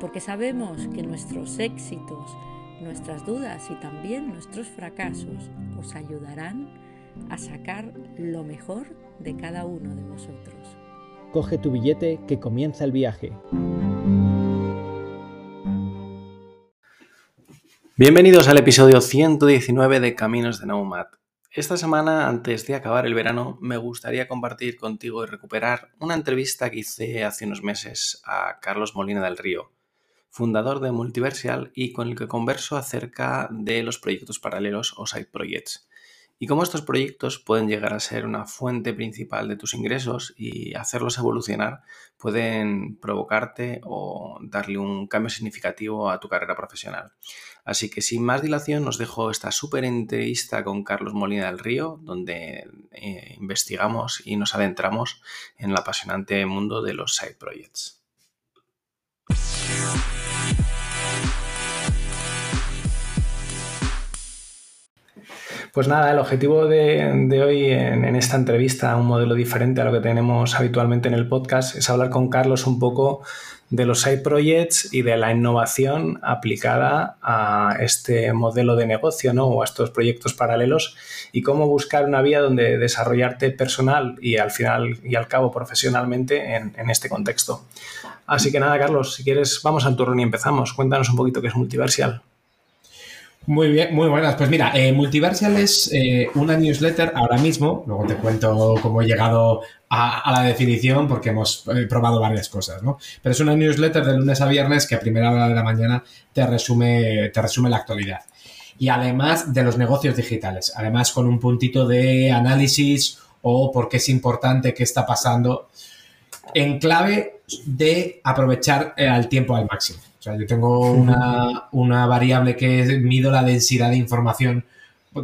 porque sabemos que nuestros éxitos, nuestras dudas y también nuestros fracasos os ayudarán a sacar lo mejor de cada uno de vosotros. Coge tu billete que comienza el viaje. Bienvenidos al episodio 119 de Caminos de Nomad. Esta semana, antes de acabar el verano, me gustaría compartir contigo y recuperar una entrevista que hice hace unos meses a Carlos Molina del Río, fundador de Multiversial y con el que converso acerca de los proyectos paralelos o side projects y cómo estos proyectos pueden llegar a ser una fuente principal de tus ingresos y hacerlos evolucionar pueden provocarte o darle un cambio significativo a tu carrera profesional. Así que sin más dilación os dejo esta súper entrevista con Carlos Molina del Río, donde eh, investigamos y nos adentramos en el apasionante mundo de los side projects. Pues nada, el objetivo de, hoy en, esta entrevista, un modelo diferente a lo que tenemos habitualmente en el podcast, es hablar con Carlos un poco de los side projects y de la innovación aplicada a este modelo de negocio ¿no? o a estos proyectos paralelos y cómo buscar una vía donde desarrollarte personal y al final y al cabo profesionalmente en, en este contexto. Así que nada, Carlos, si quieres, vamos al turno y empezamos. Cuéntanos un poquito qué es Multiversial. Muy bien, muy buenas. Pues mira, eh, Multiversial es eh, una newsletter ahora mismo, luego te cuento cómo he llegado a, la definición porque hemos eh, probado varias cosas, ¿no? Pero es una newsletter de lunes a viernes que a primera hora de la mañana te resume, te resume la actualidad. Y además de los negocios digitales, además con un puntito de análisis o por qué es importante, qué está pasando, en clave de aprovechar el tiempo al máximo. O sea, yo tengo una, variable que mido la densidad de información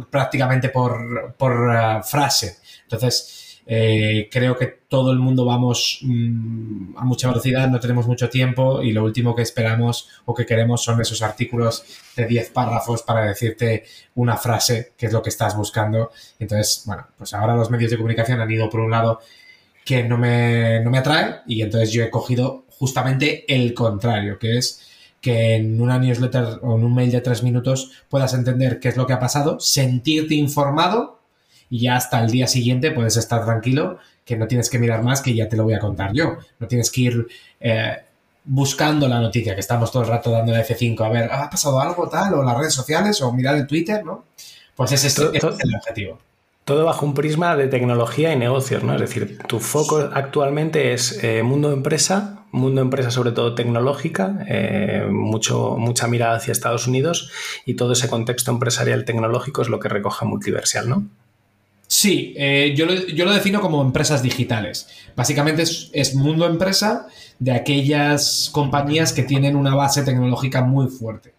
prácticamente por, uh, frase. Entonces, eh, creo que todo el mundo vamos mm, a mucha velocidad, no tenemos mucho tiempo y lo último que esperamos o que queremos son esos artículos de 10 párrafos para decirte una frase, que es lo que estás buscando. Entonces, bueno, pues ahora los medios de comunicación han ido por un lado que no me, no me atrae y entonces yo he cogido justamente el contrario, que es que en una newsletter o en un mail de tres minutos puedas entender qué es lo que ha pasado, sentirte informado y ya hasta el día siguiente puedes estar tranquilo, que no tienes que mirar más, que ya te lo voy a contar yo. No tienes que ir eh, buscando la noticia, que estamos todo el rato dando la F5, a ver, ¿ha pasado algo tal? O las redes sociales, o mirar el Twitter, ¿no? Pues ese, es el objetivo. Todo bajo un prisma de tecnología y negocios, ¿no? Es decir, tu foco actualmente es eh, mundo empresa, mundo empresa sobre todo tecnológica, eh, mucho, mucha mirada hacia Estados Unidos y todo ese contexto empresarial tecnológico es lo que recoge Multiversial, ¿no? Sí, eh, yo, lo, defino como empresas digitales. Básicamente es, mundo empresa de aquellas compañías que tienen una base tecnológica muy fuerte.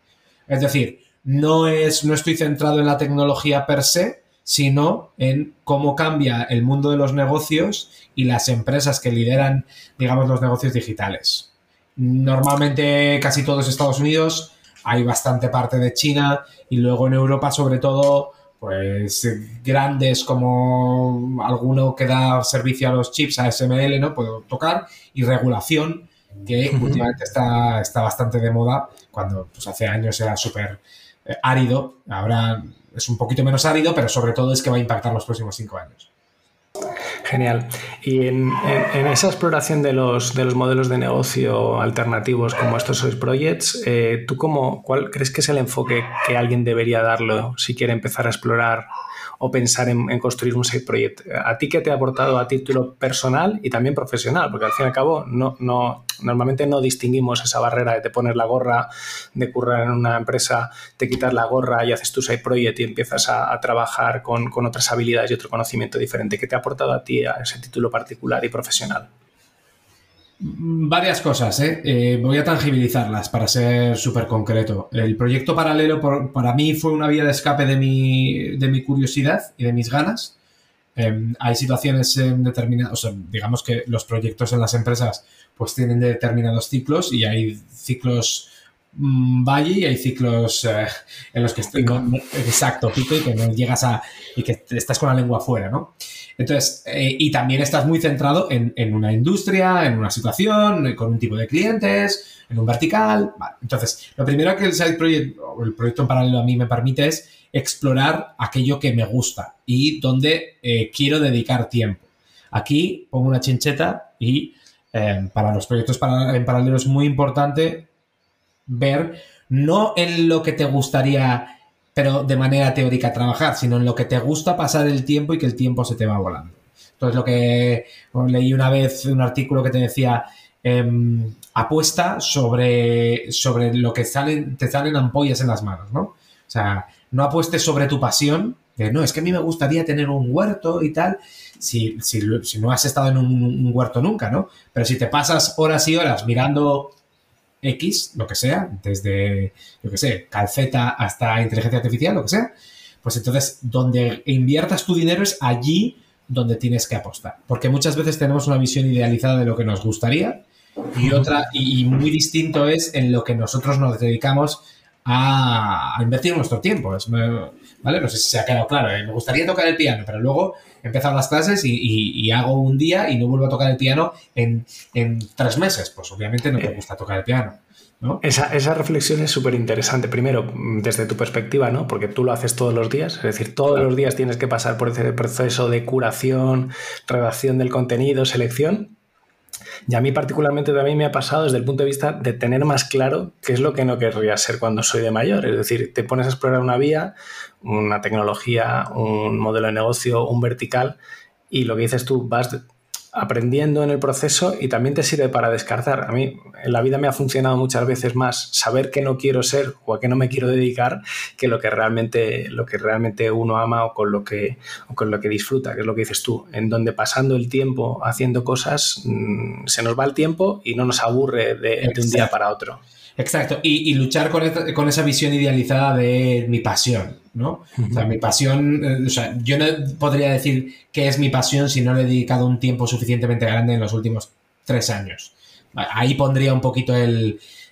Es decir, no, es, no estoy centrado en la tecnología per se, sino en cómo cambia el mundo de los negocios y las empresas que lideran, digamos, los negocios digitales. Normalmente casi todos Estados Unidos, hay bastante parte de China y luego en Europa sobre todo pues grandes como alguno que da servicio a los chips ASML, ¿no? Puedo tocar y regulación que últimamente está, está bastante de moda cuando pues, hace años era súper árido, ahora es un poquito menos árido, pero sobre todo es que va a impactar los próximos cinco años. Genial. Y en, esa exploración de los, de los modelos de negocio alternativos como estos projects, eh, ¿tú cómo, cuál crees que es el enfoque que alguien debería darlo si quiere empezar a explorar o pensar en, construir un side project. ¿A ti qué te ha aportado a título personal y también profesional? Porque al fin y al cabo no, no, normalmente no distinguimos esa barrera de te poner la gorra, de currar en una empresa, te quitas la gorra y haces tu side project y empiezas a, trabajar con, con, otras habilidades y otro conocimiento diferente. ¿Qué te ha aportado a ti a ese título particular y profesional? Mm, varias cosas, ¿eh? ¿eh? voy a tangibilizarlas para ser súper concreto. El proyecto paralelo para mí fue una vía de escape de mi, de mi curiosidad y de mis ganas. Em, hay situaciones en determinadas, o sea, digamos que los proyectos en las empresas pues tienen determinados ciclos y hay ciclos Mm, valle y hay ciclos eh, en los que estoy exacto pico y que no llegas a y que estás con la lengua afuera no entonces eh, y también estás muy centrado en, una industria en una situación con un tipo de clientes en un vertical entonces lo primero que el side project o el proyecto en paralelo a mí me permite es explorar aquello que me gusta y donde eh, quiero dedicar tiempo. Aquí pongo una chincheta y para los proyectos en paralelo es muy importante ver no en lo que te gustaría, pero de manera teórica trabajar, sino en lo que te gusta pasar el tiempo y que el tiempo se te va volando. Entonces, lo que leí una vez un artículo que te decía, em, apuesta sobre, sobre lo que salen, te salen ampollas en las manos, ¿no? O sea, no apuestes sobre tu pasión, de no, es que a mí me gustaría tener un huerto y tal, si, si, no has estado en un, un, huerto nunca, ¿no? Pero si te pasas horas y horas mirando X, lo que sea, desde, yo que sé, calceta hasta inteligencia artificial, lo que sea, pues entonces donde inviertas tu dinero es allí donde tienes que apostar. Porque muchas veces tenemos una visión idealizada de lo que nos gustaría y otra, y, muy distinto es en lo que nosotros nos dedicamos a, invertir nuestro tiempo. ¿Vale? No sé si se ha quedado claro. ¿eh? Me gustaría tocar el piano, pero luego empezar las clases y, hago un día y no vuelvo a tocar el piano en, tres meses. Pues obviamente no te gusta tocar el piano. ¿no? Esa, esa, reflexión es súper interesante. Primero, desde tu perspectiva, ¿no? Porque tú lo haces todos los días. Es decir, todos los días tienes que pasar por ese proceso de curación, redacción del contenido, selección. Y a mí particularmente también me ha pasado desde el punto de vista de tener más claro qué es lo que no querría ser cuando soy de mayor. Es decir, te pones a explorar una vía, una tecnología, un modelo de negocio, un vertical, y lo que dices tú, vas aprendiendo en el proceso y también te sirve para descartar. A mí en la vida me ha funcionado muchas veces más saber que no quiero ser o a qué no me quiero dedicar que lo que realmente, lo que realmente uno ama o con lo que, con lo que disfruta, que es lo que dices tú, en donde pasando el tiempo haciendo cosas mm, se nos va el tiempo y no nos aburre de, de un día para otro. Exacto, y, luchar con, esa visión idealizada de mi pasión, ¿no? O sea, mi pasión, eh, o sea, yo no podría decir que es mi pasión si no le he dedicado un tiempo suficientemente grande en los últimos tres años. Ahí pondría un poquito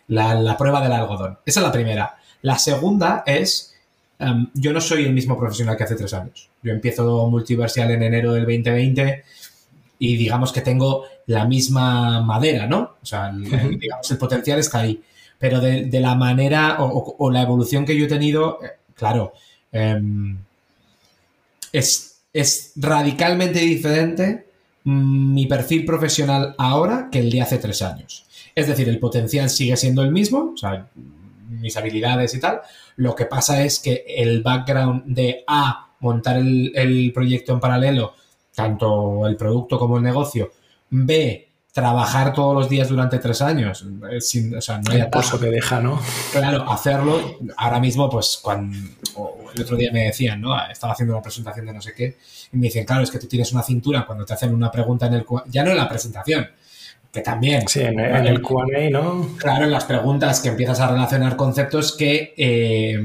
la, prueba del algodón. Esa es la primera. La segunda es, em, yo no soy el mismo profesional que hace tres años. Yo empiezo multiversial en enero del 2020 y digamos que tengo la misma madera, ¿no? O sea, digamos, el potencial está ahí pero de, la manera o, la evolución que yo he tenido, eh, claro, em, es, es, radicalmente diferente mi perfil profesional ahora que el de hace tres años. Es decir, el potencial sigue siendo el mismo, o sea, mis habilidades y tal. Lo que pasa es que el background de A, montar el, el proyecto en paralelo, tanto el producto como el negocio, B, trabajar todos los días durante tres años, eh, sin, o sea, no hay que deja, ¿no? Claro, hacerlo, ahora mismo, pues, cuando, el otro día me decían, ¿no? Estaba haciendo una presentación de no sé qué, y me dicen, claro, es que tú tienes una cintura cuando te hacen una pregunta en el, ya no en la presentación, que también. Sí, en, el, Q&A, ¿no? Claro, en las preguntas que empiezas a relacionar conceptos que, eh,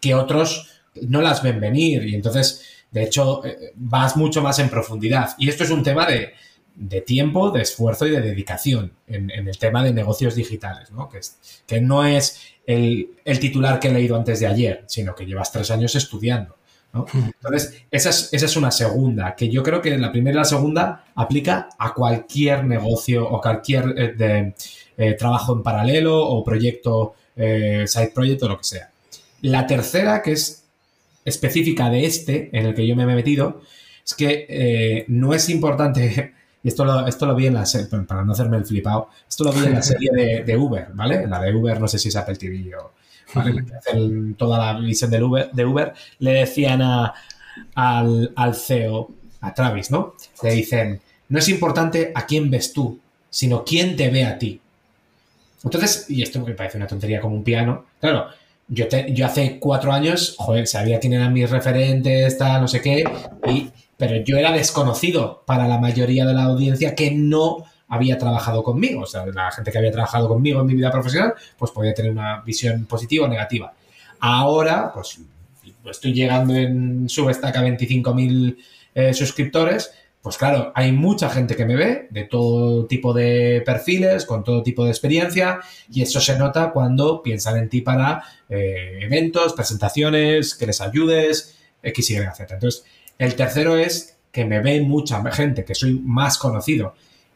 que otros no las ven venir, y entonces, de hecho, eh, vas mucho más en profundidad. Y esto es un tema de de tiempo, de esfuerzo y de dedicación en, el tema de negocios digitales, ¿no? Que, que no es el, titular que he leído antes de ayer, sino que llevas tres años estudiando. ¿no? Entonces, esa es, esa es, una segunda, que yo creo que la primera y la segunda aplica a cualquier negocio o cualquier eh, de, eh, trabajo en paralelo o proyecto, eh, side project o lo que sea. La tercera, que es específica de este, en el que yo me he metido, es que no es importante y esto lo, esto lo vi en la serie, para no hacerme el flipado, esto lo vi en la serie de, Uber, ¿vale? La de Uber, no sé si es Apple TV o, ¿vale? toda la visión de Uber, de Uber, le decían a, al, al CEO, a Travis, ¿no? Le dicen, no es importante a quién ves tú, sino quién te ve a ti. Entonces, y esto me parece una tontería como un piano, claro, yo, te, yo hace cuatro años, joder, sabía quién eran mis referentes, tal, no sé qué, y pero yo era desconocido para la mayoría de la audiencia que no había trabajado conmigo. O sea, la gente que había trabajado conmigo en mi vida profesional, pues podía tener una visión positiva o negativa. Ahora, pues estoy llegando en Substack a 25.000 eh, suscriptores, pues claro, hay mucha gente que me ve de todo tipo de perfiles, con todo tipo de experiencia, y eso se nota cuando piensan en ti para eh, eventos, presentaciones, que les ayudes, X, Y, Z. Entonces, el tercero es que me ve mucha gente, que soy más conocido.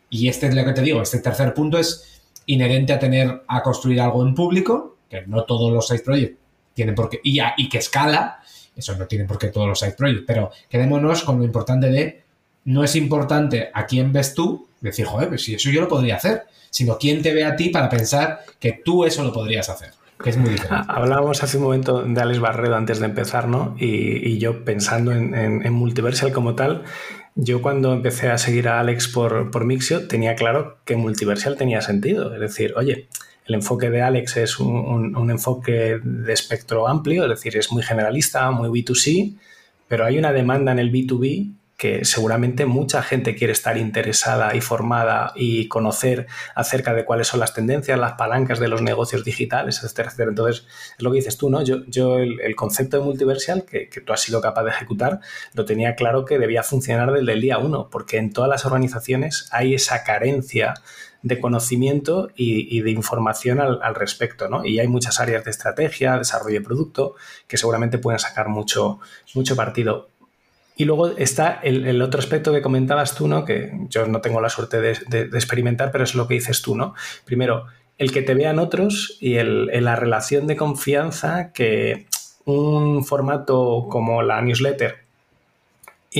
Y este es lo que te digo, este tercer punto es inherente a tener, a construir algo en público, que no todos los seis proyectos tienen por qué, y, y que escala, eso no tiene por qué todos los side projects, pero quedémonos con lo importante de, no es importante a quién ves tú, decir, joder, pues si eso yo lo podría hacer, sino quién te ve a ti para pensar que tú eso lo podrías hacer. Es. Hablábamos hace un momento de Alex Barredo antes de empezar, ¿no? Y, yo pensando en, Multiversal como tal, yo cuando empecé a seguir a Alex por, Mixio tenía claro que Multiversal tenía sentido. Es decir, oye, el enfoque de Alex es un, enfoque de espectro amplio, es decir, es muy generalista, muy B2C, pero hay una demanda en el B2B que seguramente mucha gente quiere estar interesada y formada y conocer acerca de cuáles son las tendencias, las palancas de los negocios digitales, etcétera, Entonces, es lo que dices tú, ¿no? Yo, yo el, concepto de multiversal que, que, tú has sido capaz de ejecutar, lo tenía claro que debía funcionar desde el día uno, porque en todas las organizaciones hay esa carencia de conocimiento y, de información al, respecto, ¿no? Y hay muchas áreas de estrategia, desarrollo de producto, que seguramente pueden sacar mucho, mucho partido. Y luego está el, otro aspecto que comentabas tú, ¿no? Que yo no tengo la suerte de, experimentar, pero es lo que dices tú, ¿no? Primero, el que te vean otros y el, la relación de confianza que un formato como la newsletter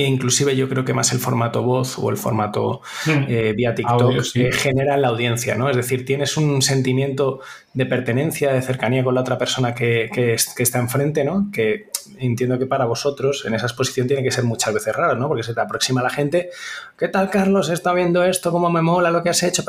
e inclusive yo creo que más el formato voz o el formato hmm. eh, vía TikTok eh, genera la audiencia, ¿no? Es decir, tienes un sentimiento de pertenencia, de cercanía con la otra persona que, que, está enfrente, ¿no? Que entiendo que para vosotros en esa exposición tiene que ser muchas veces raro, ¿no? Porque se te aproxima la gente, ¿qué tal Carlos? Estado viendo esto, cómo me mola lo que has hecho,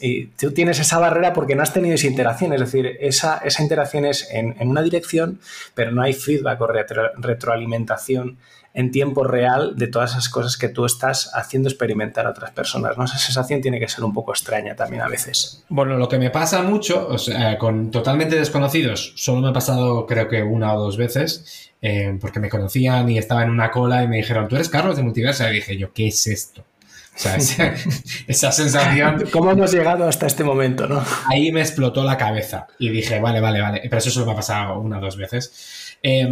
y tú tienes esa barrera porque no has tenido esa interacción, es decir, esa, esa interacción es en, en una dirección, pero no hay feedback o retroalimentación en tiempo real de todas esas cosas que tú estás haciendo experimentar a otras personas. ¿no? Esa sensación tiene que ser un poco extraña también a veces. Bueno, lo que me pasa mucho, o sea, con totalmente desconocidos, solo me ha pasado creo que una o dos veces, eh, porque me conocían y estaba en una cola y me dijeron, tú eres Carlos de Multiversa. Y dije yo, ¿qué es esto? O sea, esa, sensación. ¿Cómo hemos llegado hasta este momento, no? Ahí me explotó la cabeza y dije, vale, vale, vale. Pero eso solo me ha pasado una o dos veces. Eh,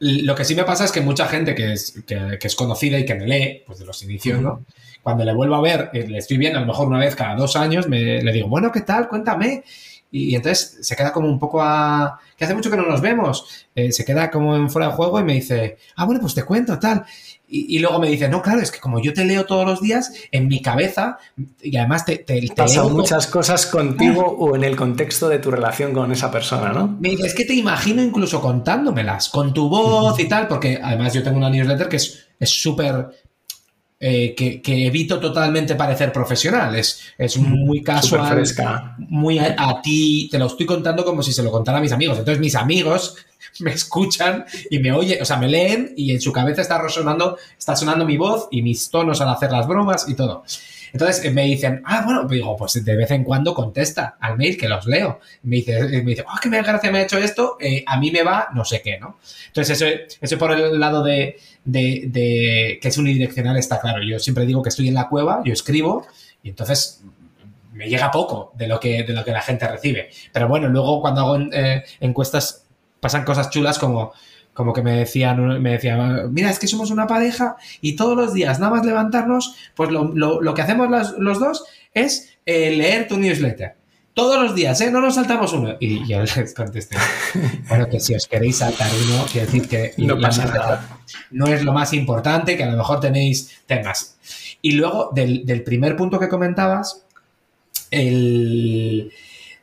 lo que sí me pasa es que mucha gente que es, que, es conocida y que me lee, pues de los inicios, ¿no? Cuando le vuelvo a ver, eh, le estoy viendo a lo mejor una vez cada dos años, me, le digo, bueno, ¿qué tal? Cuéntame. Y, entonces se queda como un poco a... que hace mucho que no nos vemos. Eh, se queda como en fuera de juego y me dice, ah, bueno, pues te cuento, tal. Y, luego me dice, no, claro, es que como yo te leo todos los días, en mi cabeza, y además te, te, Pasan muchas cosas contigo o en el contexto de tu relación con esa persona, ¿no? Me dice, es que te imagino incluso contándomelas, con tu voz y tal, porque además yo tengo una newsletter que es súper... Eh, que, evito totalmente parecer profesional, es, es muy casual, fresca. muy a, a, ti, te lo estoy contando como si se lo contara a mis amigos. Entonces mis amigos me escuchan y me oyen, o sea, me leen y en su cabeza está resonando, está sonando mi voz y mis tonos al hacer las bromas y todo. Entonces eh, me dicen, ah, bueno, digo, pues de vez en cuando contesta al mail que los leo. Me dice, me dice, oh, qué gracia me ha hecho esto, eh, a mí me va no sé qué, ¿no? Entonces eso, eso por el lado de, de, que es unidireccional está claro. Yo siempre digo que estoy en la cueva, yo escribo y entonces me llega poco de lo que, de lo que la gente recibe. Pero bueno, luego cuando hago encuestas pasan cosas chulas como, como que me decían, me decían, mira, es que somos una pareja y todos los días, nada más levantarnos, pues lo, que hacemos los, dos es eh, leer tu newsletter. Todos los días, ¿eh? No nos saltamos uno. Y yo les contesté, bueno, que si os queréis saltar uno, quiero decir que no, pasa nada. no es lo más importante, que a lo mejor tenéis temas. Y luego, del, primer punto que comentabas, el,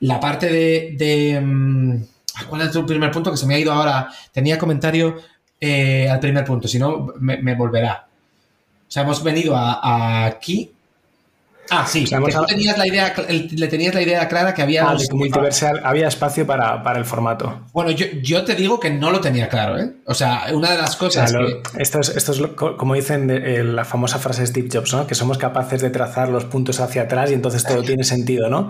la parte de, mm, ¿Cuál es tu primer punto? Que se me ha ido ahora. Tenía comentario eh, al primer punto, si no, me, volverá. O sea, hemos venido a, aquí. Ah, sí, tenías la idea, le tenías la idea clara que había... Ah, multiversal había espacio para, el formato. Bueno, yo, te digo que no lo tenía claro, ¿eh? O sea, una de las cosas Esto es, esto es como dicen eh, la famosa frase de Steve Jobs, ¿no? Que somos capaces de trazar los puntos hacia atrás y entonces todo tiene sentido, ¿no?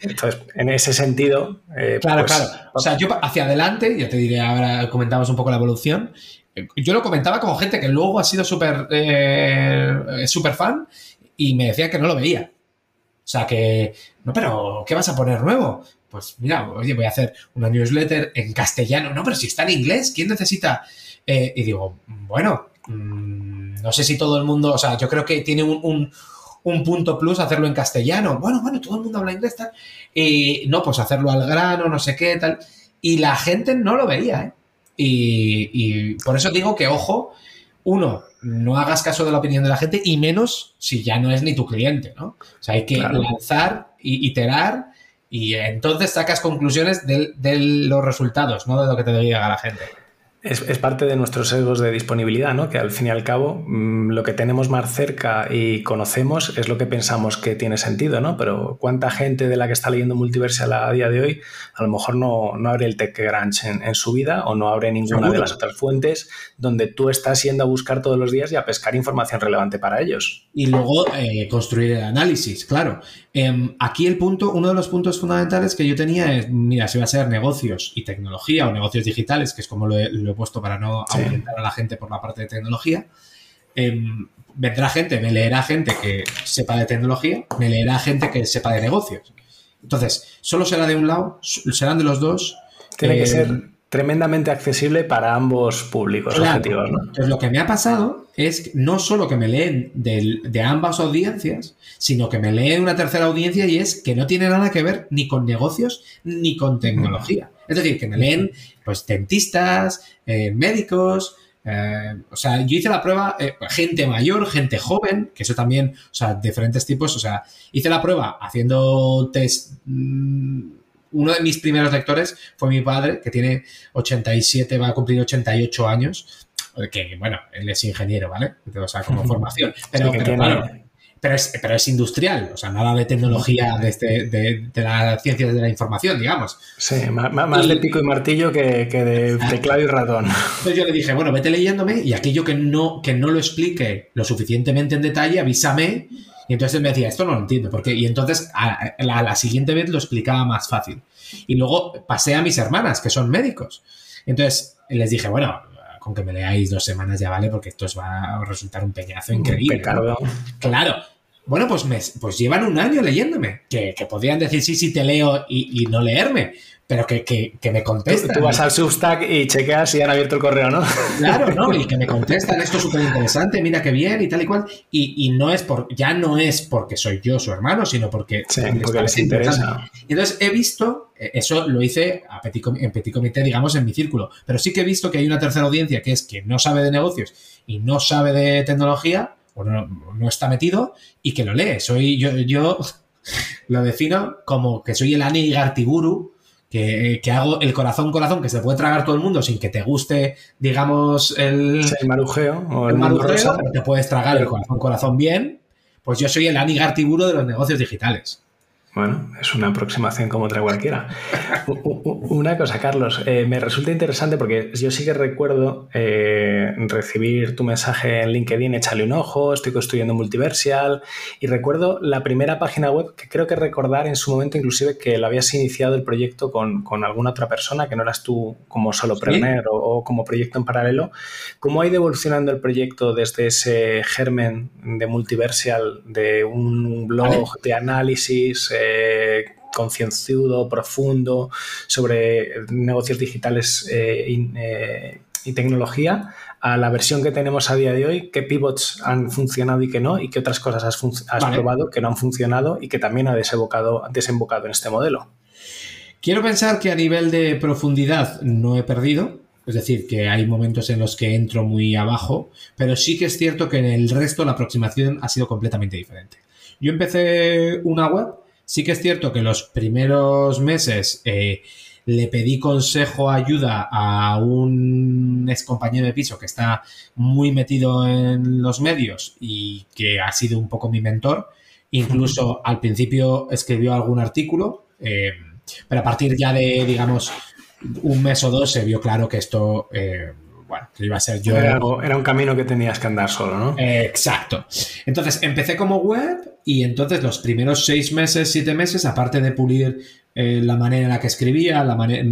Entonces, en ese sentido... Eh, claro, pues, claro. O sea, yo hacia adelante, ya te diré, ahora comentamos un poco la evolución, yo lo comentaba con gente que luego ha sido súper eh, super fan y me decía que no lo veía. O sea que, no, pero ¿qué vas a poner nuevo? Pues mira, oye, voy a hacer una newsletter en castellano. No, pero si está en inglés, ¿quién necesita? Eh, y digo, bueno, mm, no sé si todo el mundo, o sea, yo creo que tiene un, punto plus hacerlo en castellano. Bueno, bueno, todo el mundo habla inglés, tal. Y no, pues hacerlo al grano, no sé qué, tal. Y la gente no lo veía, ¿eh? Y por eso digo que, ojo, uno, no hagas caso de la opinión de la gente y menos si ya no es ni tu cliente, ¿no? O sea, hay que lanzar y iterar y entonces sacas conclusiones de, de, los resultados, no de lo que te diga la gente. Es, parte de nuestros sesgos de disponibilidad, ¿no? Que al fin y al cabo mm, lo que tenemos más cerca y conocemos es lo que pensamos que tiene sentido, ¿no? Pero cuánta gente de la que está leyendo Multiversal a día de hoy a lo mejor no, no abre el TechCrunch en, en su vida o no abre ninguna de las otras fuentes donde tú estás yendo a buscar todos los días y a pescar información relevante para ellos. Y luego eh, construir el análisis, claro. Em, aquí el punto, uno de los puntos fundamentales que yo tenía es, mira, si va a ser negocios y tecnología o negocios digitales, que es como lo he puesto para no aumentar a la gente por la parte de tecnología. Em, vendrá gente, me leerá gente que sepa de tecnología, me leerá gente que sepa de negocios. Entonces, solo será de un lado, serán de los dos. Tiene que ser em, tremendamente accesible para ambos públicos objetivos. Entonces, lo que me ha pasado es no solo que me leen de ambas audiencias, sino que me leen una tercera audiencia y es que no tiene nada que ver ni con negocios ni con tecnología. Es decir, que me leen pues dentistas, eh, médicos, eh, o sea, yo hice la prueba, eh, gente mayor, gente joven, que eso también, o sea, diferentes tipos, o sea, hice la prueba haciendo test. Mm, uno de mis primeros lectores fue mi padre, que tiene 87, va a cumplir 88 años, que bueno, él es ingeniero, ¿vale? O sea, como formación. Pero, claro, pero es, pero es industrial, o sea, nada de tecnología de, este, de, de la ciencia de la información, digamos. Sí, más, de pico y martillo que, de teclado y ratón. Entonces yo le dije, bueno, vete leyéndome y aquello que no, que no lo explique lo suficientemente en detalle, avísame. Y entonces él me decía, esto no lo entiendo, porque Y entonces a, la, siguiente vez lo explicaba más fácil. Y luego pasé a mis hermanas, que son médicos. Entonces les dije, bueno, con que me leáis dos semanas ya vale, porque esto os va a resultar un peñazo increíble. Claro, bueno, pues, me, pues llevan un año leyéndome, que, podrían decir sí, sí te leo y, no leerme, pero que, que, me contestan. Tú, vas al Substack y chequeas si han abierto el correo, ¿no? Claro, ¿no? Y que me contestan, esto es súper interesante, mira qué bien y tal y cual. Y, no es por, ya no es porque soy yo su hermano, sino porque, les interesa. Y entonces he visto, eh, eso lo hice a en petit comité, digamos, en mi círculo, pero sí que he visto que hay una tercera audiencia que es que no sabe de negocios y no sabe de tecnología o no, está metido y que lo lee. Soy yo, yo lo defino como que soy el Ani Gartiburu, que, que, hago el corazón corazón que se puede tragar todo el mundo sin que te guste, digamos, el, el marujeo o el, marujeo, te puedes tragar el corazón corazón bien. Pues yo soy el Ani Gartiburu de los negocios digitales. Bueno, es una aproximación como otra cualquiera. Una cosa, Carlos, eh, me resulta interesante porque yo sí que recuerdo eh, recibir tu mensaje en LinkedIn, échale un ojo, estoy construyendo Multiversial, y recuerdo la primera página web que creo que recordar en su momento inclusive que lo habías iniciado el proyecto con, alguna otra persona, que no eras tú como solo ¿Sí? o, como proyecto en paralelo. ¿Cómo ha ido evolucionando el proyecto desde ese germen de Multiversial, de un blog de análisis? Eh, concienzudo, profundo, sobre negocios digitales eh, eh, y tecnología, a la versión que tenemos a día de hoy, qué pivots han funcionado y qué no, y qué otras cosas has, probado que no han funcionado y que también ha desembocado, desembocado en este modelo. Quiero pensar que a nivel de profundidad no he perdido, es decir, que hay momentos en los que entro muy abajo, pero sí que es cierto que en el resto la aproximación ha sido completamente diferente. Yo empecé una web Sí que es cierto que los primeros meses eh, le pedí consejo, ayuda a un ex compañero de piso que está muy metido en los medios y que ha sido un poco mi mentor. Incluso al principio escribió algún artículo, eh, pero a partir ya de, digamos, un mes o dos se vio claro que esto, eh, bueno, que iba a ser yo. Era, era, un camino que tenías que andar solo, ¿no? exacto. Entonces empecé como web y entonces los primeros seis meses, siete meses, aparte de pulir la manera en la que escribía, la manera,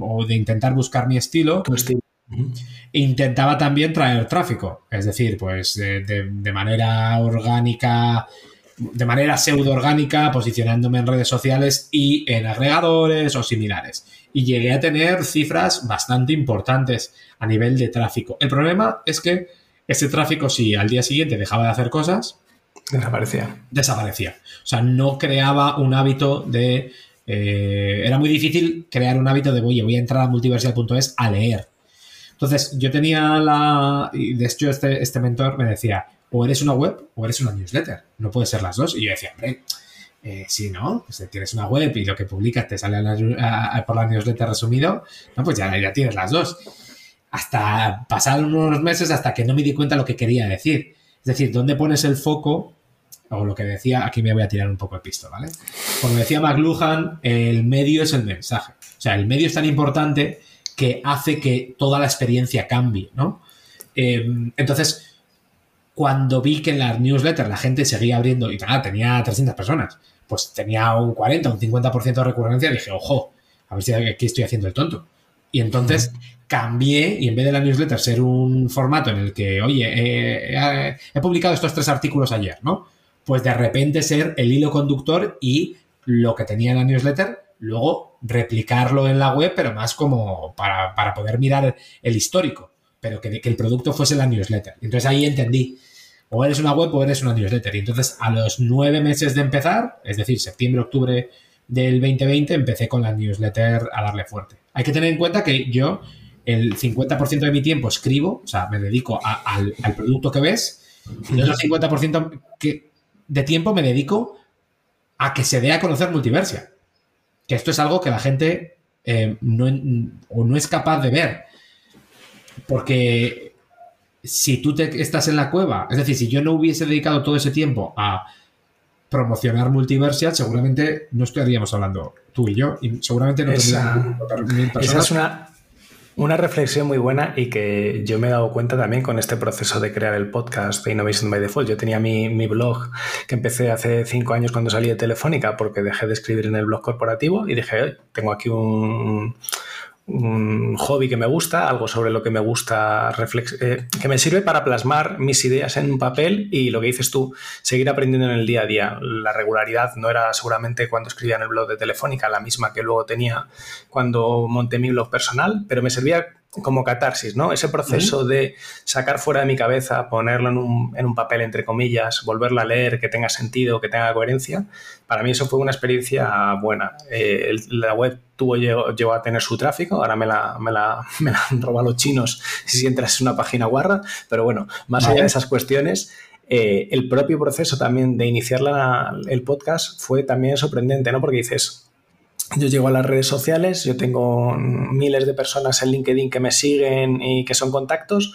o de intentar buscar mi estilo, estilo. Intentaba también traer tráfico, es decir, pues de, de, manera orgánica, de manera pseudo orgánica, posicionándome en redes sociales y en agregadores o similares. Y llegué a tener cifras bastante importantes a nivel de tráfico. El problema es que ese tráfico, si al día siguiente dejaba de hacer cosas, desaparecía. Desaparecía. O sea, no creaba un hábito de. Eh, era muy difícil crear un hábito de, oye, voy a entrar a multiversial.es a leer entonces, yo tenía la. Y de hecho, este, este mentor me decía: o eres una web o eres una newsletter. No puede ser las dos. Y yo decía, hombre, eh, si no, pues tienes una web y lo que publicas te sale por la newsletter resumido, no, pues ya, tienes las dos. Hasta pasaron unos meses hasta que no me di cuenta lo que quería decir. Es decir, ¿dónde pones el foco? O lo que decía, aquí me voy a tirar un poco el pisto, ¿vale? Como decía McLuhan, el medio es el mensaje. O sea, el medio es tan importante que hace que toda la experiencia cambie, ¿no? Eh, entonces, cuando vi que en las newsletters la gente seguía abriendo, y nada, tenía 300 personas, pues tenía un 40, un 50% de recurrencia, dije, ojo, a ver si aquí estoy haciendo el tonto. Y entonces cambié y en vez de la newsletter ser un formato en el que, oye, he publicado estos tres artículos ayer, ¿no? Pues de repente ser el hilo conductor y lo que tenía en la newsletter luego replicarlo en la web, pero más como para, poder mirar el histórico, pero que, que, el producto fuese la newsletter. Entonces ahí entendí, o eres una web o eres una newsletter. Y entonces a los nueve meses de empezar, es decir, septiembre, octubre del 2020, empecé con la newsletter a darle fuerte. Hay que tener en cuenta que yo el 50% de mi tiempo escribo, o sea, me dedico al, producto que ves, y el otro 50% que, de tiempo me dedico a que se dé a conocer Multiversia que esto es algo que la gente eh, no, o no es capaz de ver. Porque si tú te, estás en la cueva, es decir, si yo no hubiese dedicado todo ese tiempo a promocionar Multiversial, seguramente no estaríamos hablando tú y yo, y seguramente no esa, esa es una, una reflexión muy buena y que yo me he dado cuenta también con este proceso de crear el podcast de Innovation by Default. Yo tenía mi, mi blog que empecé hace cinco años cuando salí de Telefónica porque dejé de escribir en el blog corporativo y dije, tengo aquí un, un hobby que me gusta, algo sobre lo que me gusta, eh, que me sirve para plasmar mis ideas en un papel y lo que dices tú, seguir aprendiendo en el día a día. La regularidad no era seguramente cuando escribía en el blog de Telefónica la misma que luego tenía cuando monté mi blog personal, pero me servía como catarsis, ¿no? Ese proceso de sacar fuera de mi cabeza, ponerlo en un, en un, papel, entre comillas, volverlo a leer, que tenga sentido, que tenga coherencia, para mí eso fue una experiencia buena. Eh, la web tuvo, llegó, a tener su tráfico, ahora me la, me la, me la han robado los chinos si entras en una página guarra, pero bueno, más allá de esas cuestiones, eh, el propio proceso también de iniciar la, el podcast fue también sorprendente, ¿no? Porque dices, yo llego a las redes sociales, yo tengo miles de personas en LinkedIn que me siguen y que son contactos,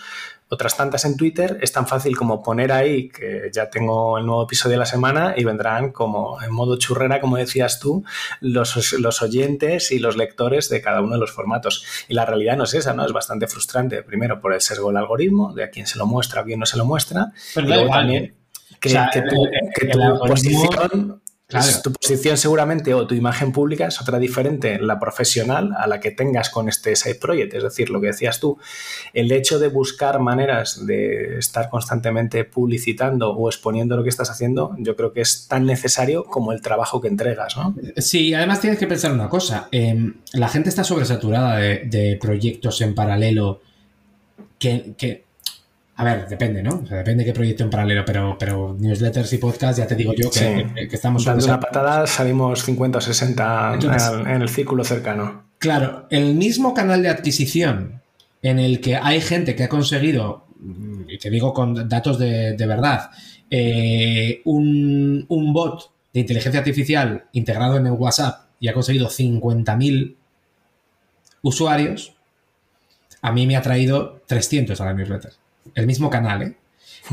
otras tantas en Twitter, es tan fácil como poner ahí que ya tengo el nuevo episodio de la semana y vendrán como en modo churrera, como decías tú, los, los oyentes y los lectores de cada uno de los formatos. Y la realidad no es esa, ¿no? Es bastante frustrante, primero por el sesgo del algoritmo, de a quién se lo muestra, a quién no se lo muestra, Pero y luego también que, que, tu, que tu posición tu posición seguramente o tu imagen pública es otra diferente, la profesional, a la que tengas con este side project. Es decir, lo que decías tú, el hecho de buscar maneras de estar constantemente publicitando o exponiendo lo que estás haciendo, yo creo que es tan necesario como el trabajo que entregas. ¿no? Sí, además tienes que pensar una cosa. Em, la gente está sobresaturada de, proyectos en paralelo que, que a ver, depende, ¿no? O sea, depende de qué proyecto en paralelo, pero, pero newsletters y podcasts, ya te digo yo que, estamos... Dando una patada salimos 50 o 60 en el círculo cercano. Claro, el mismo canal de adquisición en el que hay gente que ha conseguido, y te digo con datos de, verdad, eh, un, un bot de inteligencia artificial integrado en el WhatsApp y ha conseguido 50.000 usuarios, a mí me ha traído 300 a la newsletter el mismo canal, ¿eh?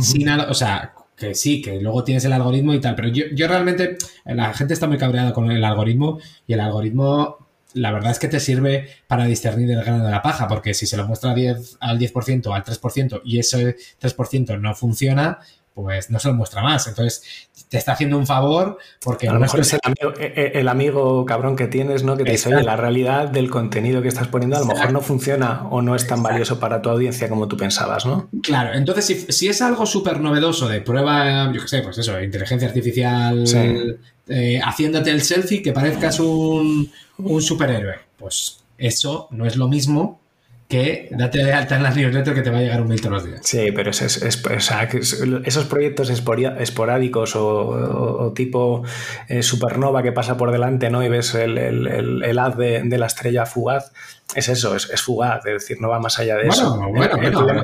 Sin o sea, que sí, que luego tienes el algoritmo y tal, pero yo, yo realmente, la gente está muy cabreada con el algoritmo y el algoritmo la verdad es que te sirve para discernir el grano de la paja, porque si se lo muestra 10, al 10% al 3% y ese 3% no funciona, pues no se lo muestra más. Entonces, te está haciendo un favor porque... A lo mejor es el amigo, eh, eh, el amigo, cabrón que tienes, ¿no? Que te dice, oye, la realidad del contenido que estás poniendo a lo mejor no funciona o no es tan valioso para tu audiencia como tú pensabas, ¿no? Claro, entonces si, si es algo súper novedoso de prueba, yo qué sé, pues eso, inteligencia artificial, eh, haciéndote el selfie que parezcas un, un superhéroe. Pues eso no es lo mismo que date de alta en las newsletters que te va a llegar un mail todos los días. Sí, pero es, es, o sea, esos proyectos esporádicos o, tipo eh, supernova que pasa por delante ¿no? y ves el, el, el haz de, de, la estrella fugaz, es eso, es, fugaz, es decir, no va más allá de eso. Bueno, bueno,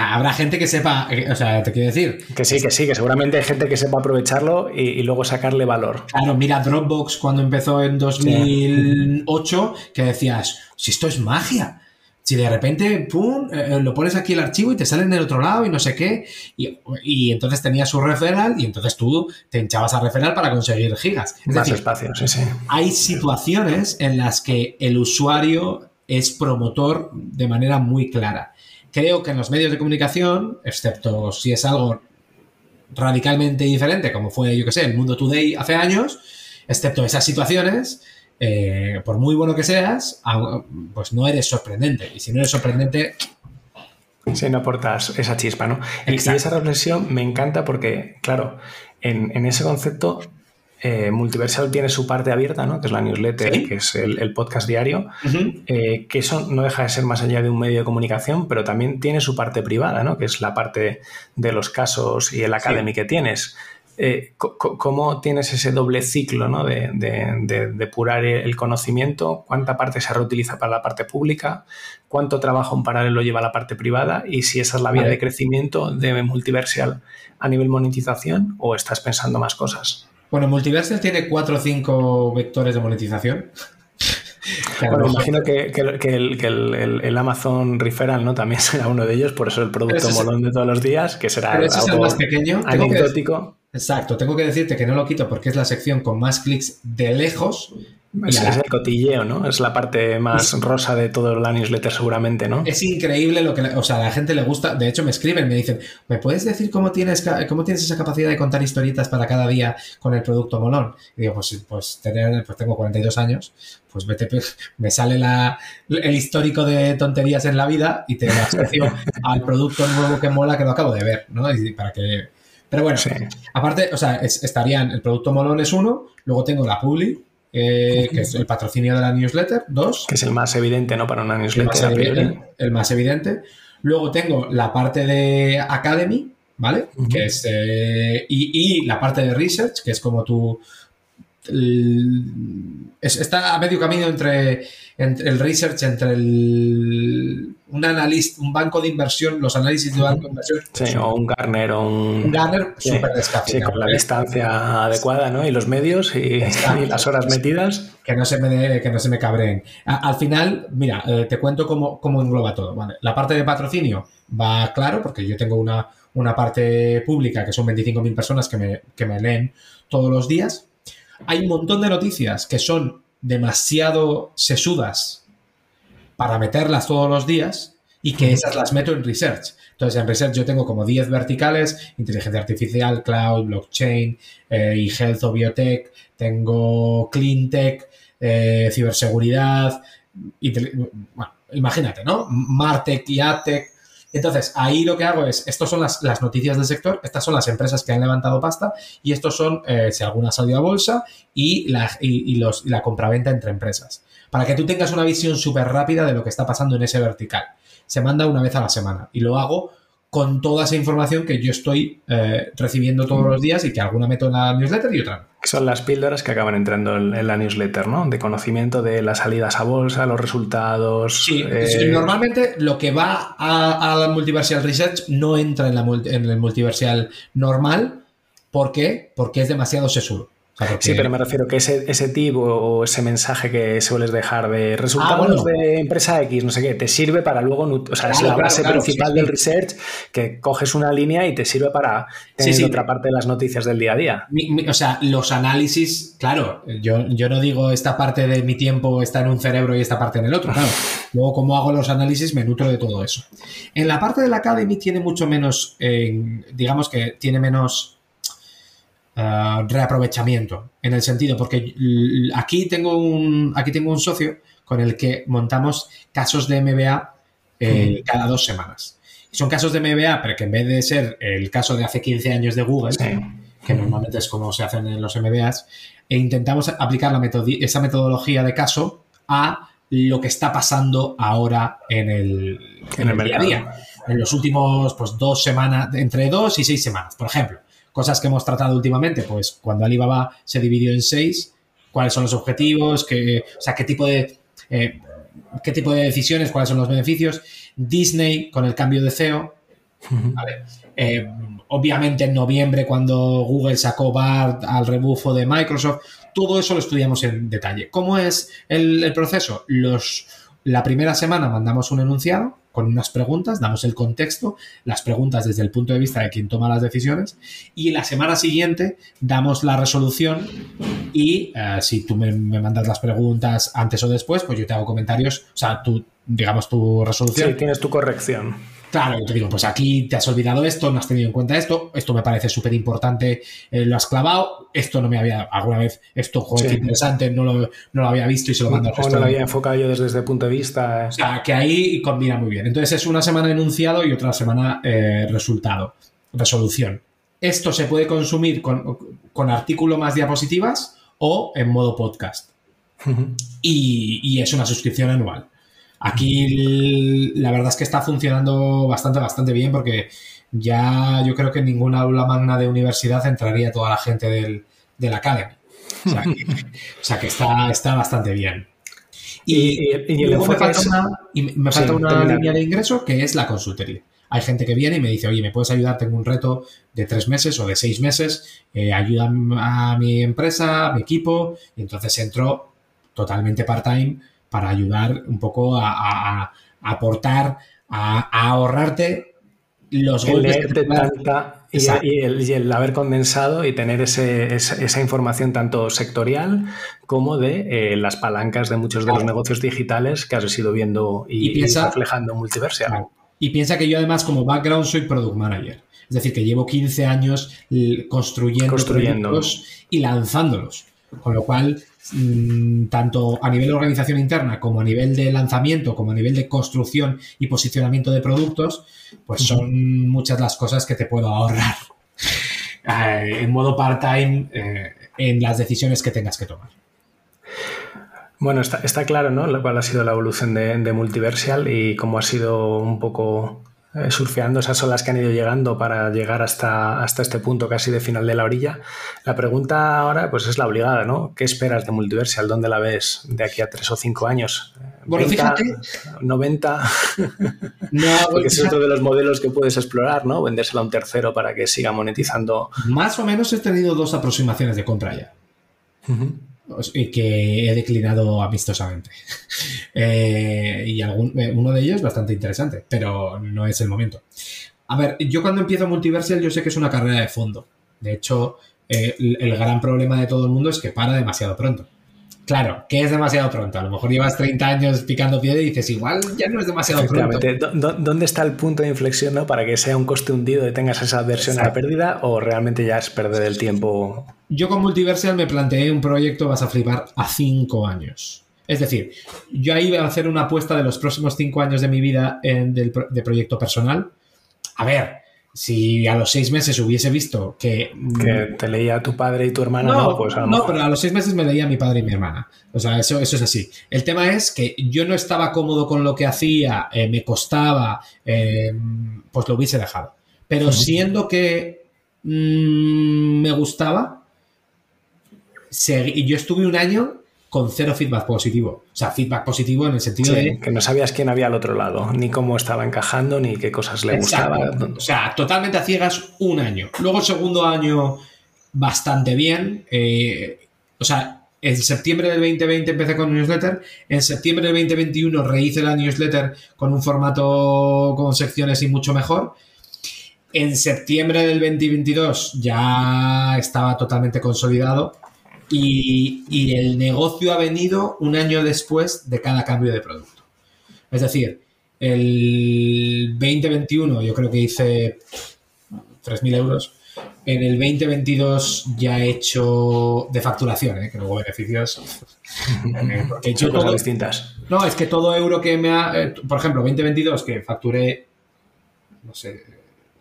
Habrá gente que sepa, o sea, te quiero decir. Que sí, que sí, que seguramente hay gente que sepa aprovecharlo y, luego sacarle valor. Claro, mira Dropbox cuando empezó en 2008, que decías, si esto es magia. Si de repente, pum, eh, eh, lo pones aquí el archivo y te sale en el otro lado y no sé qué. Y, entonces tenías su referral y entonces tú te hinchabas a referral para conseguir gigas. Es Más espacio, sí, sí. Hay situaciones en las que el usuario es promotor de manera muy clara creo que en los medios de comunicación, excepto si es algo radicalmente diferente, como fue, yo que sé, el Mundo Today hace años, excepto esas situaciones, eh, por muy bueno que seas, pues no eres sorprendente. Y si no eres sorprendente... Si no aportas esa chispa, ¿no? Y, esa reflexión me encanta porque, claro, en, en ese concepto eh, Multiversal tiene su parte abierta, ¿no? que es la newsletter, que es el, podcast diario, eh, que eso no deja de ser más allá de un medio de comunicación, pero también tiene su parte privada, ¿no? que es la parte de los casos y el academy que tienes. Eh, ¿Cómo tienes ese doble ciclo ¿no? de, de, depurar el conocimiento? ¿Cuánta parte se reutiliza para la parte pública? ¿Cuánto trabajo en paralelo lleva la parte privada? Y si esa es la vía de crecimiento de Multiversal a nivel monetización o estás pensando más cosas? Bueno, Multiversal tiene cuatro o cinco vectores de monetización. Bueno, imagino que, el, Amazon Referral ¿no? también será uno de ellos, por eso el producto molón de todos los días, que será algo es el más pequeño. anecdótico. Exacto, tengo que decirte que no lo quito porque es la sección con más clics de lejos es, el cotilleo, ¿no? Es la parte más rosa de todo la newsletter, seguramente, ¿no? Es increíble lo que, o sea, a la gente le gusta. De hecho, me escriben, me dicen, ¿me puedes decir cómo tienes, cómo tienes esa capacidad de contar historietas para cada día con el producto molón? Y digo, pues, pues, tener, pues tengo 42 años, pues vete, me sale la, el histórico de tonterías en la vida y te asocio al producto nuevo que mola que lo acabo de ver, ¿no? Y para que. Pero bueno, aparte, o sea, estarían, el producto molón es uno, luego tengo la publi, eh, que es el patrocinio de la newsletter, dos. Que es el más evidente, ¿no? Para una newsletter. El más evidente. Luego tengo la parte de Academy, ¿vale? Que es. Eh, y, la parte de Research, que es como tu. Está a medio camino entre, entre el research, entre el un analista, un banco de inversión, los análisis de banco de inversión. Sí, o un Garner o un. Un Garner súper Sí, con la distancia adecuada, ¿no? Y los medios y, las horas metidas. Que no se me, que no se me cabreen. al final, mira, eh, te cuento cómo, cómo engloba todo. ¿vale? La parte de patrocinio va claro, porque yo tengo una, una parte pública que son 25.000 personas que me, que me leen todos los días. Hay un montón de noticias que son demasiado sesudas para meterlas todos los días y que esas las meto en research. Entonces, en research yo tengo como 10 verticales, inteligencia artificial, cloud, blockchain, eh, y health o biotech, tengo clean tech, eh, ciberseguridad, bueno, imagínate, ¿no? Martech y Adtech. Entonces, ahí lo que hago es, estas son las, noticias del sector, estas son las empresas que han levantado pasta y estos son, eh, si alguna ha salido a bolsa, y la, y, los, y la compraventa entre empresas para que tú tengas una visión súper rápida de lo que está pasando en ese vertical. Se manda una vez a la semana y lo hago con toda esa información que yo estoy eh, recibiendo todos los días y que alguna meto en la newsletter y otra no. Son las píldoras que acaban entrando en, la newsletter, ¿no? De conocimiento de las salidas a bolsa, los resultados. Sí, eh, normalmente lo que va a, la multiversal research no entra en, la, en el multiversal normal. ¿Por qué? Porque es demasiado Sí, pero me refiero que ese, ese tip o, ese mensaje que sueles dejar de resultados ah, de empresa X, no sé qué, te sirve para luego, o sea, es la base principal del research, que coges una línea y te sirve para tener otra parte de las noticias del día a día. o sea, los análisis, claro, yo, yo no digo esta parte de mi tiempo está en un cerebro y esta parte en el otro, claro. Luego, como hago los análisis, me nutro de todo eso. En la parte de la Academy tiene mucho menos, eh, digamos que tiene menos eh, reaprovechamiento, en el sentido, porque aquí tengo, un, aquí tengo un socio con el que montamos casos de MBA eh, cada dos semanas. Son casos de MBA, pero que en vez de ser el caso de hace 15 años de Google, que normalmente es como se hacen en los MBAs, e intentamos aplicar la esa metodología de caso a lo que está pasando ahora en el, en el día a día. En los últimos pues, dos semanas, entre dos y seis semanas, por ejemplo. Cosas que hemos tratado últimamente, pues cuando Alibaba se dividió en seis, cuáles son los objetivos, qué, o sea, qué tipo de eh, qué tipo de decisiones, cuáles son los beneficios. Disney con el cambio de CEO. Eh, obviamente en noviembre cuando Google sacó BART al rebufo de Microsoft, todo eso lo estudiamos en detalle. ¿Cómo es el, el proceso? Los, la primera semana mandamos un enunciado con unas preguntas, damos el contexto, las preguntas desde el punto de vista de quien toma las decisiones y la semana siguiente damos la resolución y eh, si tú me, mandas las preguntas antes o después, pues yo te hago comentarios, o sea, tú, digamos, tu resolución. Sí, tienes tu corrección. Claro, yo te digo, pues aquí te has olvidado esto, no has tenido en cuenta esto, esto me parece súper importante, eh, lo has clavado, esto no me había, alguna vez, esto, joder, interesante, no lo, no lo, había visto y se lo mando al resto. no lo había enfocado yo desde ese punto de vista. Eh. O sea, que ahí combina muy bien. Entonces es una semana enunciado y otra semana eh, resultado, resolución. Esto se puede consumir con, con artículo más diapositivas o en modo podcast. y, y es una suscripción anual. Aquí la verdad es que está funcionando bastante, bastante bien porque ya yo creo que en ninguna aula magna de universidad entraría toda la gente del, del Academy. O sea que, está, está bastante bien. Y, me falta una, línea de ingreso que es la consultoría. Hay gente que viene y me dice, oye, ¿me puedes ayudar? Tengo un reto de tres meses o de seis meses, eh, ayuda a mi empresa, a mi equipo, y entonces entro totalmente part-time para ayudar un poco a, aportar, a, ahorrarte los golpes. y, el, haber condensado y tener esa, información tanto sectorial como de eh, las palancas de muchos de los negocios digitales que has ido viendo y, reflejando en Multiversial. Y piensa que yo además como background soy product manager. Es decir, que llevo 15 años construyendo, construyendo. y lanzándolos. Con lo cual, tanto a nivel de organización interna como a nivel de lanzamiento, como a nivel de construcción y posicionamiento de productos, pues son muchas las cosas que te puedo ahorrar eh, en modo part-time eh, en las decisiones que tengas que tomar. Bueno, está, claro, ¿no? Cuál ha sido la evolución de, de Multiversial y cómo ha sido un poco surfeando esas olas que han ido llegando para llegar hasta, hasta este punto casi de final de la orilla. La pregunta ahora pues es la obligada, ¿no? ¿Qué esperas de Multiversial? ¿Dónde la ves de aquí a tres o cinco años? Bueno, fíjate. 90. No, Porque es otro de los modelos que puedes explorar, ¿no? Vendérselo a un tercero para que siga monetizando. Más o menos he tenido dos aproximaciones de compra ya y que he declinado amistosamente. Eh, y algún, eh, uno de ellos bastante interesante, pero no es el momento. A ver, yo cuando empiezo Multiversal yo sé que es una carrera de fondo. De hecho, eh, el gran problema de todo el mundo es que para demasiado pronto. Claro, que es demasiado pronto. A lo mejor llevas 30 años picando piedra y dices, igual ya no es demasiado pronto. ¿Dónde está el punto de inflexión ¿no? para que sea un coste hundido y tengas esa versión a la pérdida o realmente ya es perder el tiempo? Yo con Multiversal me planteé un proyecto, vas a flipar, a 5 años. Es decir, yo ahí voy a hacer una apuesta de los próximos 5 años de mi vida en, de proyecto personal. A ver, si a los seis meses hubiese visto que... Que te leía tu padre y tu hermana, no, pues No, pero a los seis meses me leía mi padre y mi hermana. O sea, eso, eso es así. El tema es que yo no estaba cómodo con lo que hacía, eh, me costaba, eh, pues lo hubiese dejado. Pero siendo que mm, me gustaba, yo estuve un año con cero feedback positivo. O sea, feedback positivo en el sentido de... Que no sabías quién había al otro lado, ni cómo estaba encajando, ni qué cosas le gustaban. O sea, totalmente a ciegas un año. Luego el segundo año bastante bien. Eh, o sea, en septiembre del 2020 empecé con newsletter. En septiembre del 2021 rehice la newsletter con un formato con secciones y mucho mejor. En septiembre del 2022 ya estaba totalmente consolidado y, y, el negocio ha venido un año después de cada cambio de producto. Es decir, el 2021 yo creo que hice 3.000 euros. En el 2022 ya he hecho de facturación, ¿eh? que luego beneficios. Porque hecho cosas distintas. No, es que todo euro que me ha. Eh, por ejemplo, 2022 que facturé, no sé,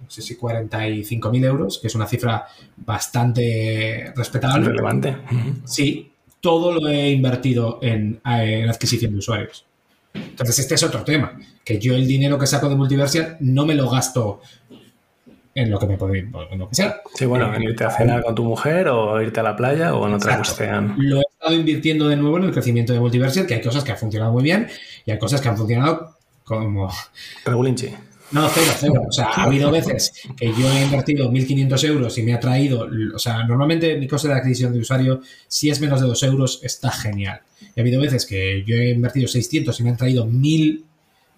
no sé si 45.000 euros, que es una cifra bastante respetable. Relevante. Sí, todo lo he invertido en, en adquisición de usuarios. Entonces, este es otro tema, que yo el dinero que saco de Multiversial no me lo gasto en lo que me puede en lo que sea. Sí, bueno, en irte a cenar con tu mujer o irte a la playa o en otra cuestión. Lo he estado invirtiendo de nuevo en el crecimiento de Multiversial, que hay cosas que han funcionado muy bien y hay cosas que han funcionado como... Regulinchi. No, cero, cero. O sea, ha habido veces que yo he invertido 1.500 euros y me ha traído, o sea, normalmente mi coste de adquisición de usuario, si es menos de 2 euros, está genial. Y ha habido veces que yo he invertido 600 y me han traído 1.000,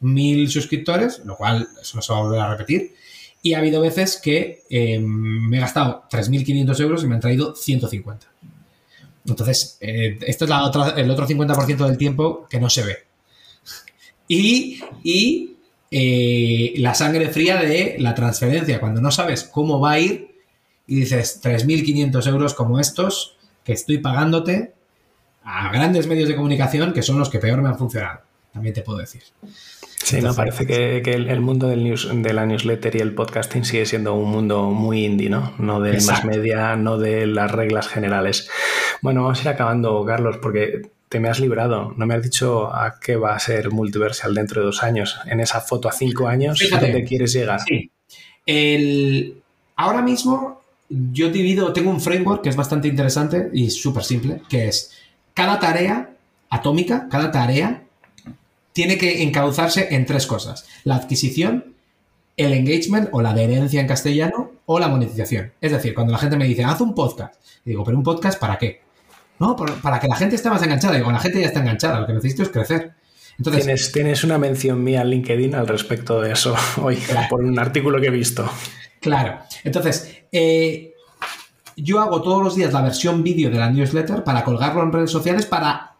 1.000 suscriptores, lo cual eso no se va a volver a repetir. Y ha habido veces que eh, me he gastado 3.500 euros y me han traído 150. Entonces, eh, esto es la otra, el otro 50% del tiempo que no se ve. Y, y eh, la sangre fría de la transferencia, cuando no sabes cómo va a ir y dices 3.500 euros como estos que estoy pagándote a grandes medios de comunicación que son los que peor me han funcionado, también te puedo decir. Sí, no, parece que, que el, mundo del news, de la newsletter y el podcasting sigue siendo un mundo muy indie, ¿no? No de más media, no de las reglas generales. Bueno, vamos a ir acabando, Carlos, porque te me has librado. No me has dicho a qué va a ser Multiversal dentro de dos años. En esa foto a cinco años, ¿a dónde quieres llegar? Sí. El... Ahora mismo yo divido, tengo un framework que es bastante interesante y súper simple, que es cada tarea atómica, cada tarea tiene que encauzarse en tres cosas. La adquisición, el engagement o la adherencia en castellano o la monetización. Es decir, cuando la gente me dice, haz un podcast, y digo, pero un podcast para qué? No, para que la gente esté más enganchada. Digo, la gente ya está enganchada, lo que necesito es crecer. Entonces, ¿Tienes, tienes una mención mía en LinkedIn al respecto de eso hoy, por un artículo que he visto. Claro. Entonces, eh, yo hago todos los días la versión vídeo de la newsletter para colgarlo en redes sociales para,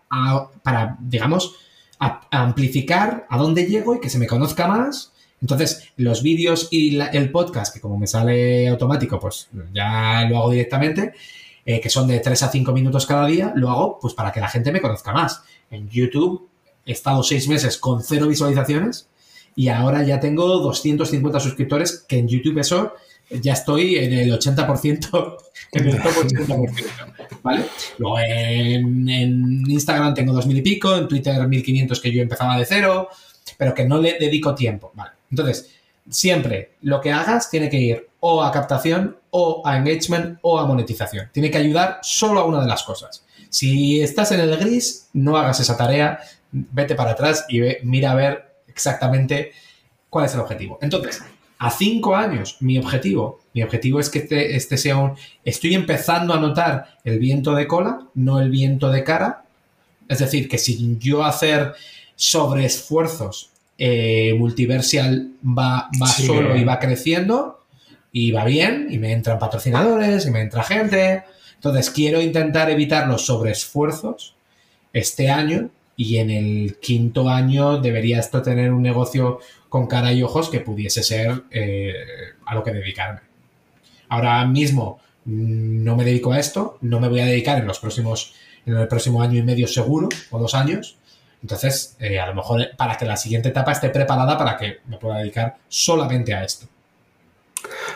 para digamos, amplificar a dónde llego y que se me conozca más. Entonces, los vídeos y el podcast, que como me sale automático, pues ya lo hago directamente. Eh, que son de 3 a 5 minutos cada día, lo hago pues para que la gente me conozca más. En YouTube he estado 6 meses con cero visualizaciones y ahora ya tengo 250 suscriptores, que en YouTube eso ya estoy en el 80%, en el top 80%, ¿vale? Luego en, en Instagram tengo 2.000 y pico, en Twitter 1.500 que yo empezaba de cero, pero que no le dedico tiempo, ¿vale? Entonces, siempre lo que hagas tiene que ir o a captación o a engagement o a monetización. Tiene que ayudar solo a una de las cosas. Si estás en el gris, no hagas esa tarea, vete para atrás y mira a ver exactamente cuál es el objetivo. Entonces, a cinco años, mi objetivo, mi objetivo es que este, este sea un... Estoy empezando a notar el viento de cola, no el viento de cara. Es decir, que sin yo hacer sobreesfuerzos, eh, Multiversial va, va solo y va creciendo y va bien, y me entran patrocinadores, y me entra gente. Entonces, quiero intentar evitar los sobreesfuerzos este año y en el quinto año debería esto tener un negocio con cara y ojos que pudiese ser eh, a lo que dedicarme. Ahora mismo mm, no me dedico a esto, no me voy a dedicar en los próximos, en el próximo año y medio seguro, o dos años. Entonces, eh, a lo mejor para que la siguiente etapa esté preparada para que me pueda dedicar solamente a esto.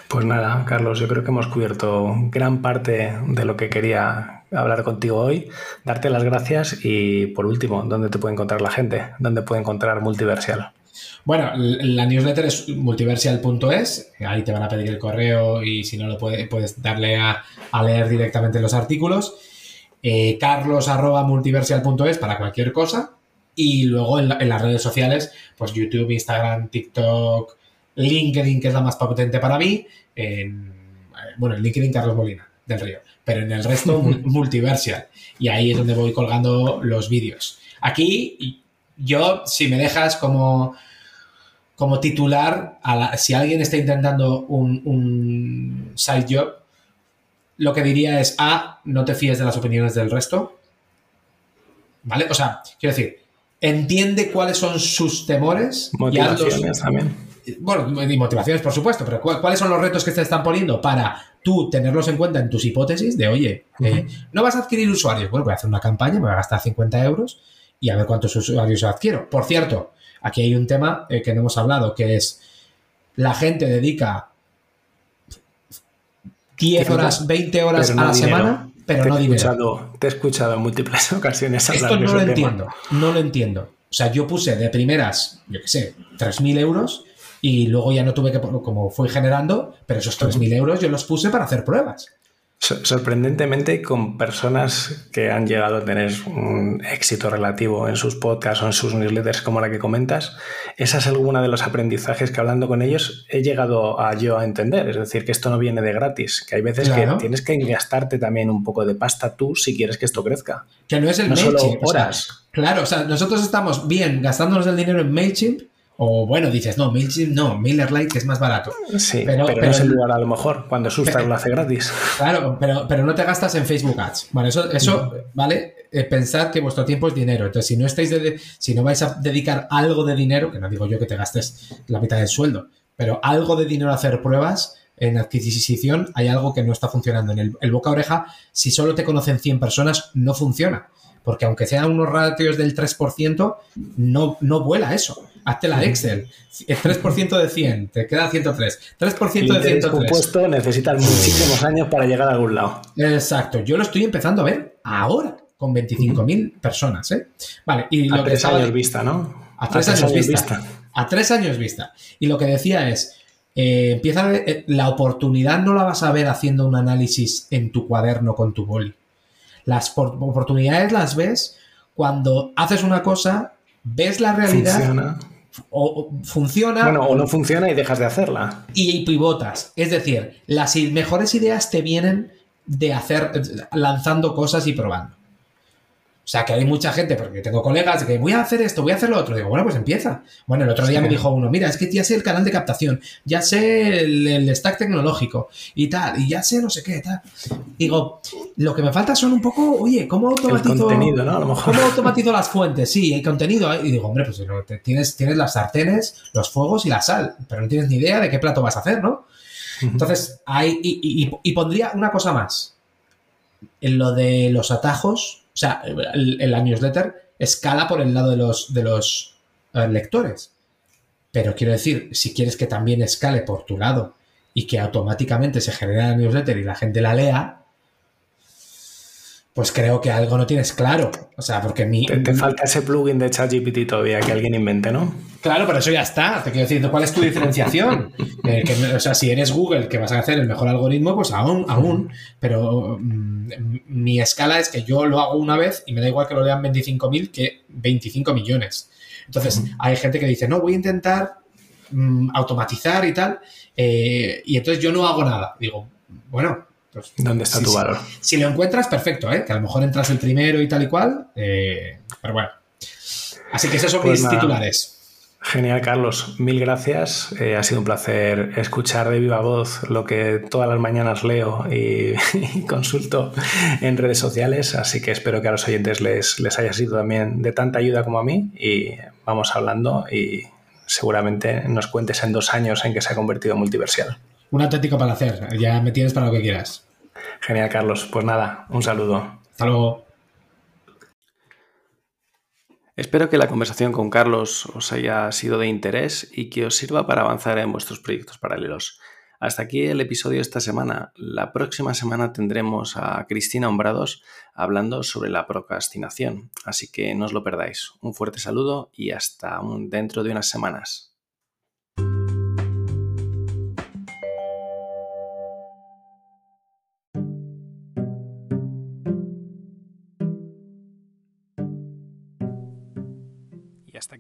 Pues nada, Carlos, yo creo que hemos cubierto gran parte de lo que quería hablar contigo hoy. Darte las gracias y por último, ¿dónde te puede encontrar la gente? ¿Dónde puede encontrar Multiversial? Bueno, la newsletter es multiversial.es, ahí te van a pedir el correo y si no lo puedes, puedes darle a, leer directamente los artículos. Eh, carlos.multiversial.es para cualquier cosa. Y luego en, las redes sociales, pues YouTube, Instagram, TikTok, LinkedIn, que es la más potente para mí. En, bueno, en LinkedIn Carlos Molina. del río. Pero en el resto, multiversial. Y ahí es donde voy colgando los vídeos. Aquí, yo, si me dejas como, como titular, si alguien está intentando un, un side job, lo que diría es, A, no te fíes de las opiniones del resto. ¿Vale? O sea, quiero decir, entiende cuáles son sus temores. Motivaciones también. Bueno, y motivaciones, por supuesto, pero ¿cuáles son los retos que te están poniendo para tú tenerlos en cuenta en tus hipótesis de, oye, eh, no vas a adquirir usuarios? Bueno, voy a hacer una campaña, me voy a gastar 50 euros y a ver cuántos usuarios adquiero. Por cierto, aquí hay un tema eh, que no hemos hablado, que es la gente dedica 10 horas, 20 horas a la semana, pero no dinero. te he escuchado en múltiples ocasiones hablar Esto no lo entiendo, no lo entiendo. O sea, yo puse de primeras, yo qué sé, 3.000 euros y luego ya no tuve que, como fui generando, pero esos 3.000 euros yo los puse para hacer pruebas. Sorprendentemente, con personas que han llegado a tener un éxito relativo en sus podcasts o en sus newsletters como la que comentas, esa es alguna de los aprendizajes que hablando con ellos he llegado a yo a entender. Es decir, que esto no viene de gratis, que hay veces que tienes que gastarte también un poco de pasta tú si quieres que esto crezca. Que no es el MailChimp. horas. claro, o sea, nosotros estamos bien gastándonos el dinero en MailChimp o bueno, dices, no, MailChimp no, MailerLite que es más barato. Sí, pero, pero, es el lugar a lo mejor, cuando Sustar lo hace gratis. Claro, pero, pero no te gastas en Facebook Ads. Bueno, eso, eso ¿vale? Eh, pensad que vuestro tiempo es dinero. Entonces, si no estáis de, si no vais a dedicar algo de dinero, que no digo yo que te gastes la mitad del sueldo, pero algo de dinero a hacer pruebas, en adquisición hay algo que no está funcionando. En el, el boca oreja, si solo te conocen 100 personas, no funciona. Porque aunque sean unos ratios del 3%, no, no vuela eso hazte la Excel. 3% de 100, te queda 103. 3% de 103. compuesto necesitas muchísimos años para llegar a algún lado. Exacto. Yo lo estoy empezando a ver ahora, con 25.000 personas. ¿eh? Vale, y a tres años vista, ¿no? A tres, años, vista. A tres años vista. Y lo que decía es, eh, empieza eh, la oportunidad no la vas a ver haciendo un análisis en tu cuaderno con tu boli. Las oportunidades las ves cuando haces una cosa, ves la realidad o, funciona. Bueno, o no funciona y dejas de hacerla. Y pivotas. Es decir, las mejores ideas te vienen de hacer, lanzando cosas y probando. O sea, que hay mucha gente, porque tengo colegas que voy a hacer esto, voy a hacer lo otro. Digo, bueno, pues empieza. Bueno, el otro día me dijo uno, mira, es que ya sé el canal de captación, ya sé el, stack tecnológico y tal, y ya sé no sé qué, tal. Digo, lo que me falta son un poco, oye, ¿cómo automatizo? contenido, ¿no? A lo mejor. ¿Cómo automatizo las fuentes? Sí, hay contenido. Y digo, hombre, pues tienes, tienes las sartenes, los fuegos y la sal, pero no tienes ni idea de qué plato vas a hacer, ¿no? Entonces, hay, y pondría una cosa más. En lo de los atajos, o sea, la newsletter escala por el lado de los, de los eh, lectores. Pero quiero decir, si quieres que también escale por tu lado y que automáticamente se genere la newsletter y la gente la lea, pues creo que algo no tienes claro. O sea, porque mi. Te, falta ese plugin de ChatGPT todavía que alguien invente, ¿no? Claro, pero eso ya está. Te quiero decir, ¿cuál es tu diferenciación? Eh, o sea, si eres Google que vas a hacer el mejor algoritmo, pues aún, aún. Pero mm, mi escala es que yo lo hago una vez y me da igual que lo lean 25.000 que 25 millones. Entonces, hay gente que dice, no, voy a intentar mm, automatizar y tal. Eh, y entonces yo no hago nada. Digo, bueno, pues, ¿Dónde está tu valor? Si, lo encuentras, perfecto, ¿eh? que a lo mejor entras el primero y tal y cual, eh, pero bueno. Así que esos son pues mis titulares. Genial, Carlos. Mil gracias. Eh, ha sido un placer escuchar de viva voz lo que todas las mañanas leo y, consulto en redes sociales. Así que espero que a los oyentes les, les haya sido también de tanta ayuda como a mí. Y vamos hablando y seguramente nos cuentes en dos años en que se ha convertido en multiversial un auténtico placer. Ya me tienes para lo que quieras. Genial, Carlos. Pues nada, un saludo. Hasta luego. Espero que la conversación con Carlos os haya sido de interés y que os sirva para avanzar en vuestros proyectos paralelos. Hasta aquí el episodio de esta semana. La próxima semana tendremos a Cristina Hombrados hablando sobre la procrastinación, así que no os lo perdáis. Un fuerte saludo y hasta dentro de unas semanas.